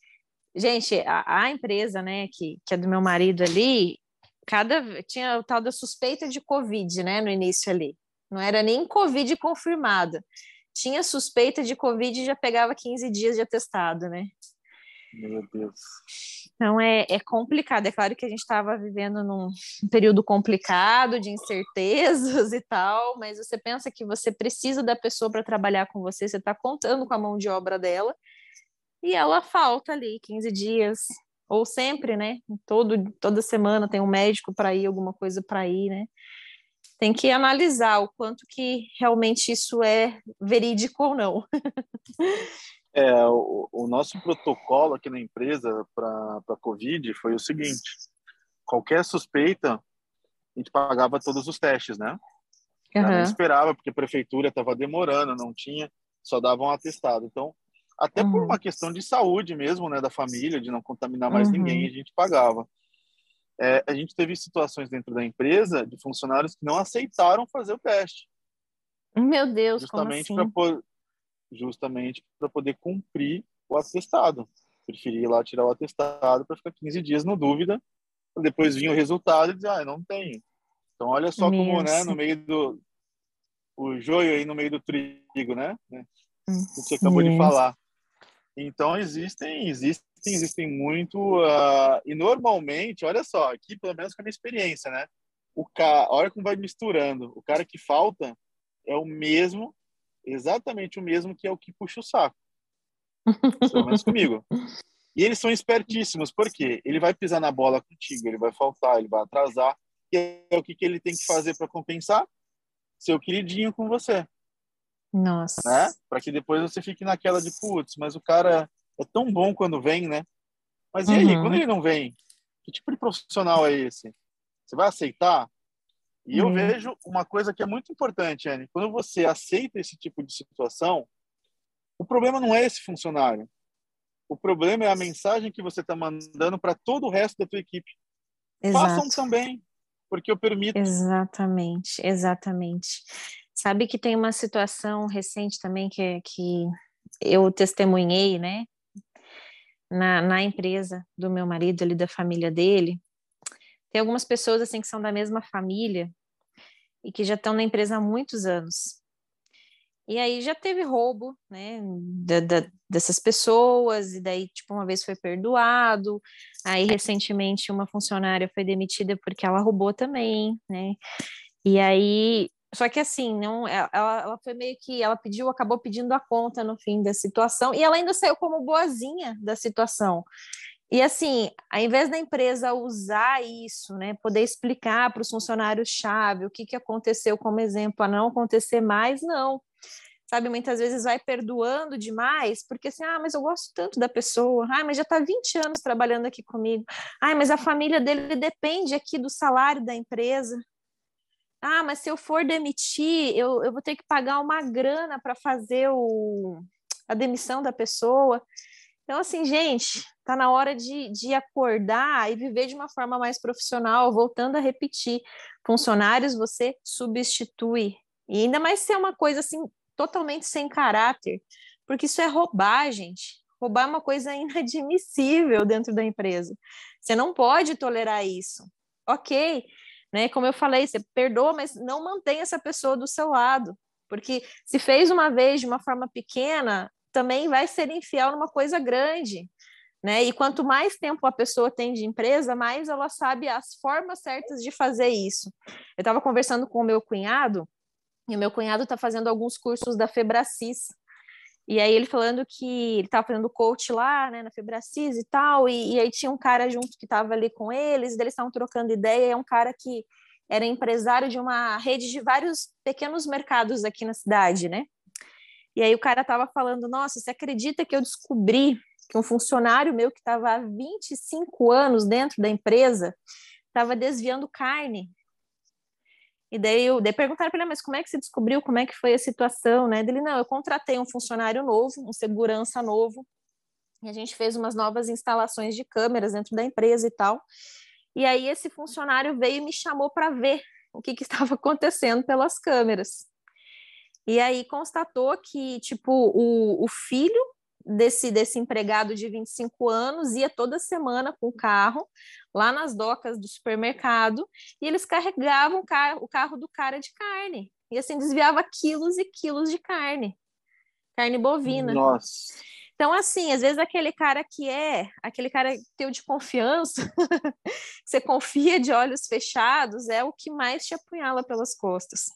Gente, a, a, empresa, né, que, que é do meu marido ali, cada tinha o tal da suspeita de Covid, né, no início ali. Não era nem Covid confirmada. Tinha suspeita de Covid e já pegava 15 dias de atestado, né? Meu Deus. Então é, é complicado. É claro que a gente estava vivendo num período complicado de incertezas [laughs] e tal, mas você pensa que você precisa da pessoa para trabalhar com você, você está contando com a mão de obra dela, e ela falta ali 15 dias, ou sempre, né? Todo, toda semana tem um médico para ir, alguma coisa para ir, né? Tem que analisar o quanto que realmente isso é verídico ou não. [laughs] É, o, o, nosso protocolo aqui na empresa para a Covid foi o seguinte: qualquer suspeita, a gente pagava todos os testes, né? Uhum. não esperava, porque a prefeitura estava demorando, não tinha, só dava um atestado. Então, Até uhum. por uma questão de saúde mesmo, né, da família, de não contaminar mais uhum. ninguém, a gente pagava. É, a gente teve situações dentro da empresa de funcionários que não aceitaram fazer o teste. Meu Deus, justamente para assim? Justamente para poder cumprir o atestado. Preferi ir lá tirar o atestado para ficar 15 dias no dúvida, depois vinha o resultado e dizer, ah, não tenho. Então olha só como, né, no meio do o joio aí no meio do trigo, né? Você acabou de falar. Então existem, existem, existem muito uh, e normalmente, olha só, aqui pelo menos com a minha experiência, né? O cara, olha como vai misturando. O cara que falta é o mesmo, exatamente o mesmo que é o que puxa o saco. Pelo menos comigo. E eles são espertíssimos, porque ele vai pisar na bola contigo, ele vai faltar, ele vai atrasar. E é o que, que ele tem que fazer para compensar? Seu queridinho com você. Nossa. Né? Para que depois você fique naquela de, putz, mas o cara é tão bom quando vem, né? Mas e aí, uhum. quando ele não vem? Que tipo de profissional é esse? Você vai aceitar? E uhum. eu vejo uma coisa que é muito importante, Anne. Quando você aceita esse tipo de situação, o problema não é esse funcionário. O problema é a mensagem que você está mandando para todo o resto da tua equipe. Exato. Façam também, porque eu permito. Exatamente, exatamente. Sabe que tem uma situação recente também que, que eu testemunhei, né? Na, na empresa do meu marido, ali da família dele. Tem algumas pessoas assim que são da mesma família e que já estão na empresa há muitos anos. E aí já teve roubo, né, da, da, dessas pessoas, e daí, tipo, uma vez foi perdoado, aí recentemente uma funcionária foi demitida porque ela roubou também, né, e aí só que assim, não, ela, ela foi meio que, ela pediu, acabou pedindo a conta no fim da situação, e ela ainda saiu como boazinha da situação. E assim, ao invés da empresa usar isso, né, poder explicar para os funcionários-chave o que, que aconteceu como exemplo a não acontecer mais, não. Sabe, muitas vezes vai perdoando demais, porque assim, ah, mas eu gosto tanto da pessoa, ah, mas já está 20 anos trabalhando aqui comigo, ah, mas a família dele depende aqui do salário da empresa, ah, mas se eu for demitir, eu, eu vou ter que pagar uma grana para fazer o, a demissão da pessoa. Então, assim, gente, tá na hora de, de acordar e viver de uma forma mais profissional, voltando a repetir. Funcionários você substitui. E ainda mais se é uma coisa assim, totalmente sem caráter, porque isso é roubar, gente. Roubar é uma coisa [laughs] inadmissível dentro da empresa. Você não pode tolerar isso. Ok, né? Como eu falei, você perdoa, mas não mantém essa pessoa do seu lado, porque se fez uma vez de uma forma pequena, também vai ser infiel numa coisa grande. Né? E quanto mais tempo a pessoa tem de empresa, mais ela sabe as formas certas de fazer isso. Eu estava conversando com o meu cunhado, e o meu cunhado está fazendo alguns cursos da Febracis, e aí ele falando que ele estava fazendo coach lá, né, na Febracis e tal, e, e aí tinha um cara junto que estava ali com eles, e eles estavam trocando ideia, é um cara que era empresário de uma rede de vários pequenos mercados aqui na cidade, né? E aí o cara estava falando, nossa, você acredita que eu descobri que um funcionário meu que estava há 25 anos dentro da empresa estava desviando carne e daí, eu, daí perguntaram para ele, mas como é que você descobriu, como é que foi a situação, né? Ele, não, eu contratei um funcionário novo, um segurança novo, e a gente fez umas novas instalações de câmeras dentro da empresa e tal. E aí esse funcionário veio e me chamou para ver o que, que [laughs] estava acontecendo pelas câmeras. E aí constatou que, tipo, o, o filho desse, desse empregado de 25 anos ia toda semana com o carro lá nas docas do supermercado e eles carregavam o carro, o carro do cara de carne e assim desviava quilos e quilos de carne, carne bovina. Nossa. Então, assim, às vezes aquele cara que é, aquele cara teu de confiança, [laughs] você confia de olhos fechados, é o que mais te apunhala pelas costas.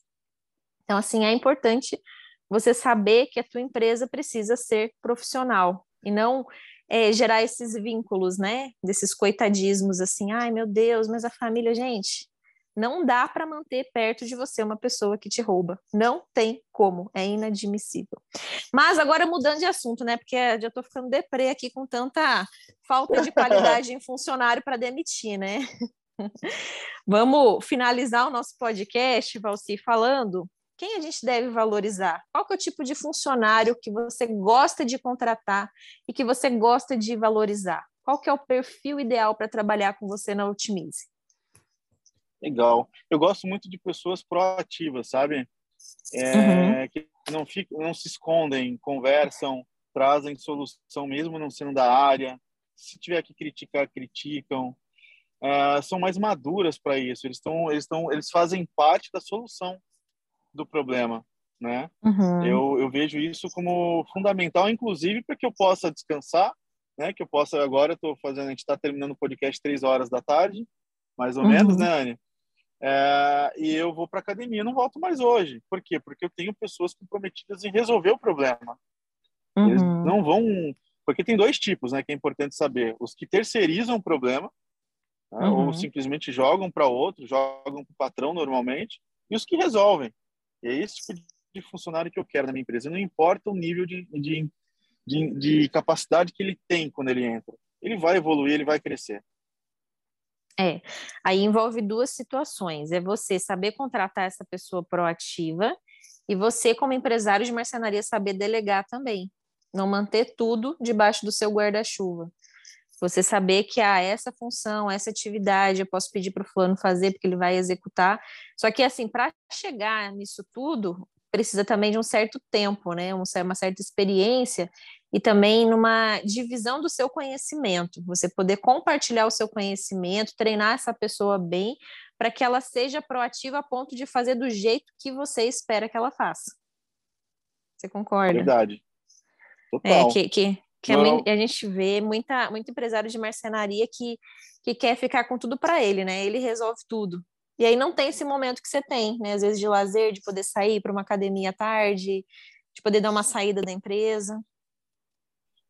Então, assim, é importante você saber que a tua empresa precisa ser profissional e não é, gerar esses vínculos, né? Desses coitadismos assim, ai meu Deus, mas a família, gente, não dá para manter perto de você uma pessoa que te rouba. Não tem como, é inadmissível. Mas agora mudando de assunto, né? Porque já estou ficando deprê aqui com tanta falta de qualidade em funcionário para demitir, né? [laughs] Vamos finalizar o nosso podcast, Valci, falando Quem a gente deve valorizar? Qual é o tipo de funcionário que você gosta de contratar e que você gosta de valorizar? Qual que é o perfil ideal para trabalhar com você na Otimize? Legal. Eu gosto muito de pessoas proativas, sabe? É, uhum. Que não, ficam, não se escondem, conversam, trazem solução mesmo não sendo da área. Se tiver que criticar, criticam. Uh, são mais maduras para isso. Eles estão, eles estão, eles fazem parte da solução do problema, né? Uhum. Eu, eu vejo isso como fundamental, inclusive para que eu possa descansar, né? Que eu possa agora, estou fazendo, a gente está terminando o podcast três horas da tarde, mais ou uhum. menos, né, Anne? É, e eu vou para academia, não volto mais hoje. Por quê? Porque eu tenho pessoas comprometidas em resolver o problema. Uhum. Eles não vão, porque tem dois tipos, né? Que é importante saber: os que terceirizam o problema né, uhum. ou simplesmente jogam para outro, jogam para o patrão normalmente, e os que resolvem. E é esse tipo de funcionário que eu quero na minha empresa. Não importa o nível de, de, de, de capacidade que ele tem quando ele entra. Ele vai evoluir, ele vai crescer. É, aí envolve duas situações. É você saber contratar essa pessoa proativa e você, como empresário de marcenaria, saber delegar também. Não manter tudo debaixo do seu guarda-chuva. Você saber que há ah, essa função, essa atividade, eu posso pedir para o fulano fazer porque ele vai executar. Só que, assim, para chegar nisso tudo, precisa também de um certo tempo, né? uma certa experiência e também numa divisão do seu conhecimento. Você poder compartilhar o seu conhecimento, treinar essa pessoa bem, para que ela seja proativa a ponto de fazer do jeito que você espera que ela faça. Você concorda? Verdade. É, Total. É, que, que, que a, a, gente vê muita, muito empresário de marcenaria que, que quer ficar com tudo para ele, né? Ele resolve tudo. E aí não tem esse momento que você tem, né? Às vezes de lazer, de poder sair para uma academia à tarde, de poder dar uma saída da empresa.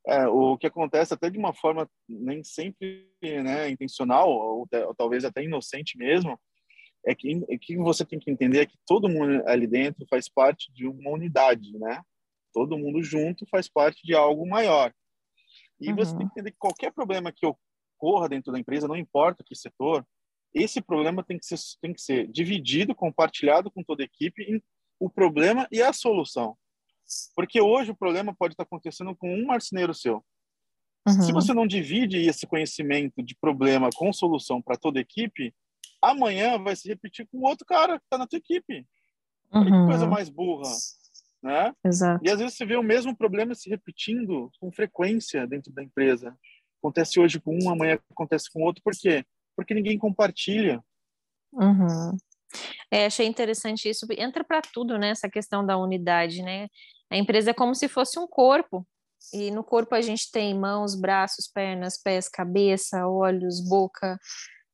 É, o que acontece até de uma forma nem sempre né, intencional, ou, ou talvez até inocente mesmo, é que, é que você tem que entender é que todo mundo ali dentro faz parte de uma unidade, né? Todo mundo junto faz parte de algo maior. E uhum. você tem que entender que qualquer problema que ocorra dentro da empresa, não importa que setor, esse problema tem que ser, tem que ser dividido, compartilhado com toda a equipe, o problema e a solução. Porque hoje o problema pode estar acontecendo com um marceneiro seu. Uhum. Se você não divide esse conhecimento de problema com solução para toda a equipe, amanhã vai se repetir com outro cara que está na tua equipe. Uhum. Que coisa mais burra né? Exato. E às vezes você vê o mesmo problema se repetindo com frequência dentro da empresa. Acontece hoje com um, amanhã acontece com outro. Por quê? Porque ninguém compartilha. Uhum. É, achei interessante isso. Entra para tudo, né? Essa questão da unidade, né? A empresa é como se fosse um corpo. E no corpo a gente tem mãos, braços, pernas, pés, cabeça, olhos, boca,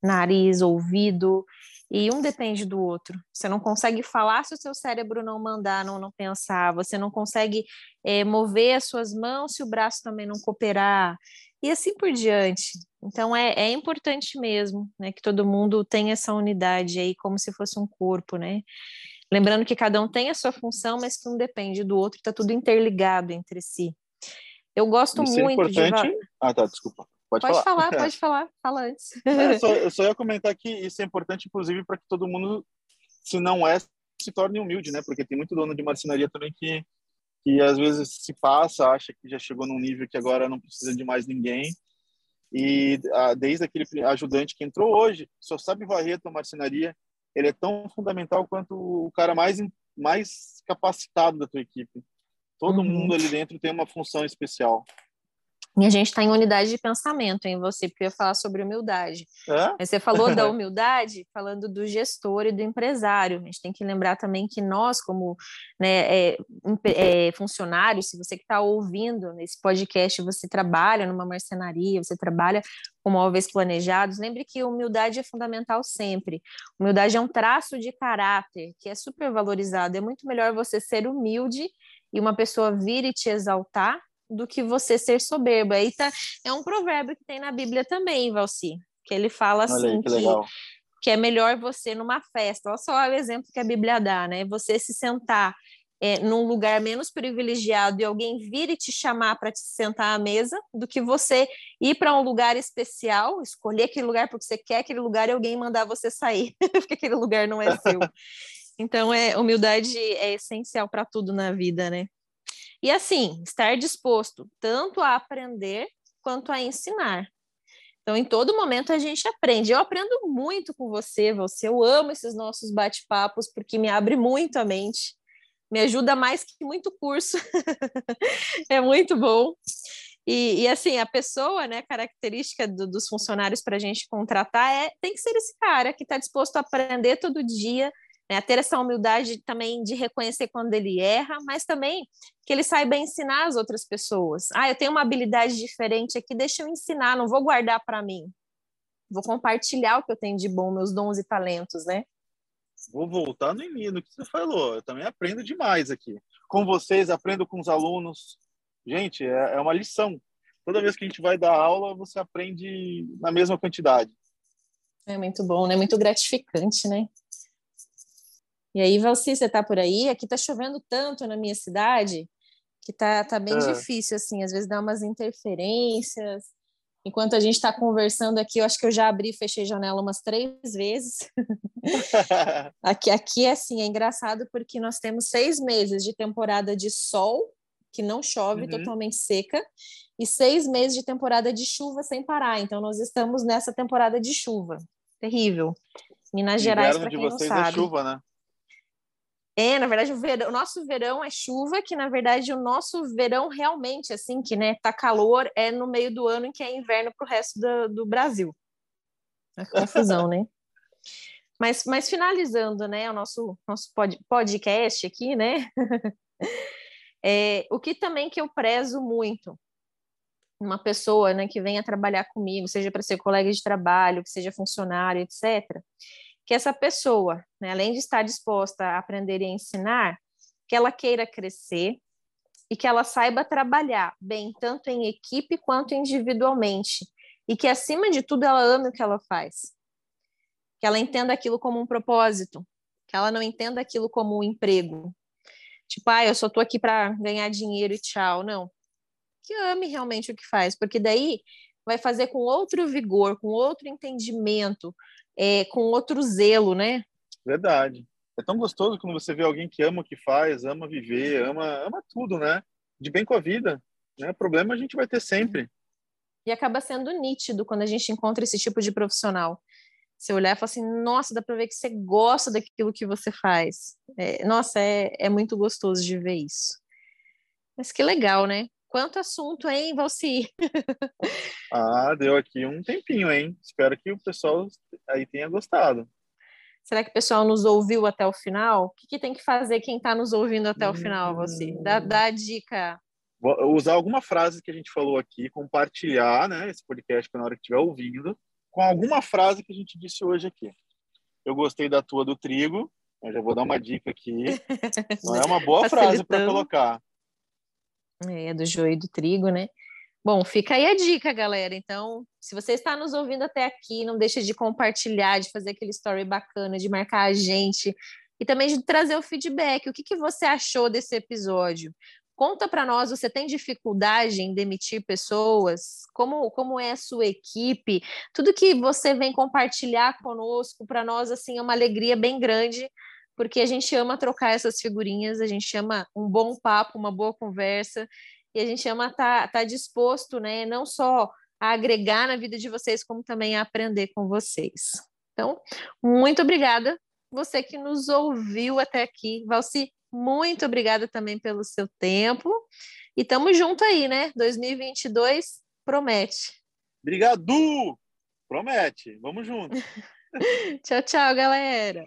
nariz, ouvido e um depende do outro. Você não consegue falar se o seu cérebro não mandar, não, não pensar, você não consegue é, mover as suas mãos se o braço também não cooperar, e assim por diante. Então é, é importante mesmo né, que todo mundo tenha essa unidade aí, como se fosse um corpo, né? Lembrando que cada um tem a sua função, mas que um depende do outro, está tudo interligado entre si. Eu gosto Isso é muito é importante... de. Ah, tá, desculpa. Pode, pode falar. falar, pode [laughs] falar, fala antes. É, eu, só, eu só ia [laughs] comentar que isso é importante, inclusive, para que todo mundo, se não é, se torne humilde, né? Porque tem muito dono de marcenaria também que, que às vezes se passa, acha que já chegou num nível que agora não precisa de mais ninguém. E a, desde aquele ajudante que entrou hoje, só sabe varrer a marcenaria, ele é tão fundamental quanto o cara mais, mais capacitado da tua equipe. Todo uhum. mundo ali dentro tem uma função especial. E a gente está em unidade de pensamento em você, porque eu ia falar sobre humildade. É? Mas você falou da [laughs] humildade, falando do gestor e do empresário. A gente tem que lembrar também que nós, como né, é, é, funcionários, se você que está ouvindo nesse podcast, você trabalha numa marcenaria, você trabalha com móveis planejados, lembre que humildade é fundamental sempre. Humildade é um traço de caráter que é super valorizado. É muito melhor você ser humilde e uma pessoa vir e te exaltar do que você ser soberbo. Aí tá, é um provérbio que tem na Bíblia também, Valci, que ele fala assim aí, que, que, que, é melhor você numa festa. Olha só o exemplo que a Bíblia dá, né? Você se sentar é, num lugar menos privilegiado e alguém vir e te chamar para te sentar à mesa, do que você ir para um lugar especial, escolher aquele lugar porque você quer aquele lugar e alguém mandar você sair, [laughs] porque aquele lugar não é seu. [laughs] Então, é, humildade é essencial para tudo na vida, né? E assim, estar disposto tanto a aprender quanto a ensinar. Então, em todo momento a gente aprende. Eu aprendo muito com você, você. Eu amo esses nossos bate-papos porque me abre muito a mente. Me ajuda mais que muito curso. [laughs] é muito bom. E, e, assim, a pessoa, né, característica do, dos funcionários para a gente contratar é tem que ser esse cara que está disposto a aprender todo dia, né, a ter essa humildade também de reconhecer quando ele erra, mas também que ele saiba ensinar as outras pessoas. Ah, eu tenho uma habilidade diferente aqui, deixa eu ensinar, não vou guardar para mim. Vou compartilhar o que eu tenho de bom, meus dons e talentos, né? Vou voltar no início no que você falou. Eu também aprendo demais aqui. Com vocês, aprendo com os alunos, Gente, é, é uma lição. Toda vez que a gente vai dar aula, você aprende na mesma quantidade. É muito bom, né? Muito gratificante, né? E aí, Valci, você tá por aí? Aqui tá chovendo tanto na minha cidade que tá, tá bem é. difícil, assim. Às vezes dá umas interferências. Enquanto a gente está conversando aqui, eu acho que eu já abri e fechei janela umas três vezes. [laughs] aqui, aqui, assim, é engraçado porque nós temos seis meses de temporada de sol que não chove, uhum. totalmente seca, e seis meses de temporada de chuva sem parar. Então, nós estamos nessa temporada de chuva. Terrível. Minas Gerais, para quem de vocês não é sabe. É chuva, né? É, na verdade, o, verão, o nosso verão é chuva, que na verdade o nosso verão realmente, assim, que né, tá calor, é no meio do ano em que é inverno para o resto do, do Brasil. É confusão, né? Mas, mas finalizando, né, o nosso, nosso pod, podcast aqui, né? [laughs] É, o que também que eu prezo muito, uma pessoa né, que venha trabalhar comigo, seja para ser colega de trabalho, que seja funcionário, etc., que essa pessoa, né, além de estar disposta a aprender e ensinar, que ela queira crescer e que ela saiba trabalhar bem, tanto em equipe quanto individualmente, e que, acima de tudo, ela ame o que ela faz. Que ela entenda aquilo como um propósito, que ela não entenda aquilo como um emprego, Tipo, ah, eu só tô aqui para ganhar dinheiro e tchau. Não. Que ame realmente o que faz, porque daí vai fazer com outro vigor, com outro entendimento, é, com outro zelo, né? Verdade. É tão gostoso quando você vê alguém que ama o que faz, ama viver, ama, ama tudo, né? De bem com a vida. Né? Problema a gente vai ter sempre. E acaba sendo nítido quando a gente encontra esse tipo de profissional. Você olhar e falar assim, nossa, dá para ver que você gosta daquilo que você faz. É, nossa, é, é muito gostoso de ver isso. Mas que legal, né? Quanto assunto, hein, Valci? [laughs] ah, deu aqui um tempinho, hein? Espero que o pessoal aí tenha gostado. Será que o pessoal nos ouviu até o final? O que, que tem que fazer quem está nos ouvindo até o final, você? Dá, dá a dica. Vou usar alguma frase que a gente falou aqui, compartilhar né, esse podcast na hora que estiver ouvindo com alguma frase que a gente disse hoje aqui. Eu gostei da tua do trigo, eu já vou dar uma dica aqui. [laughs] Não é uma boa frase para colocar. É, do joio e do trigo, né? Bom, fica aí a dica, galera. Então, se você está nos ouvindo até aqui, não deixe de compartilhar, de fazer aquele story bacana, de marcar a gente e também de trazer o feedback. O que, que você achou desse episódio? Conta para nós, você tem dificuldade em demitir pessoas? Como, como é a sua equipe? Tudo que você vem compartilhar conosco, para nós, assim, é uma alegria bem grande, porque a gente ama trocar essas figurinhas, a gente ama um bom papo, uma boa conversa, e a gente ama estar tá, tá disposto, né, não só a agregar na vida de vocês, como também a aprender com vocês. Então, muito obrigada, você que nos ouviu até aqui. Valci, muito obrigada também pelo seu tempo. E tamo junto aí, né? 2022 promete. Obrigado! Promete. Vamos junto. [laughs] tchau, tchau, galera.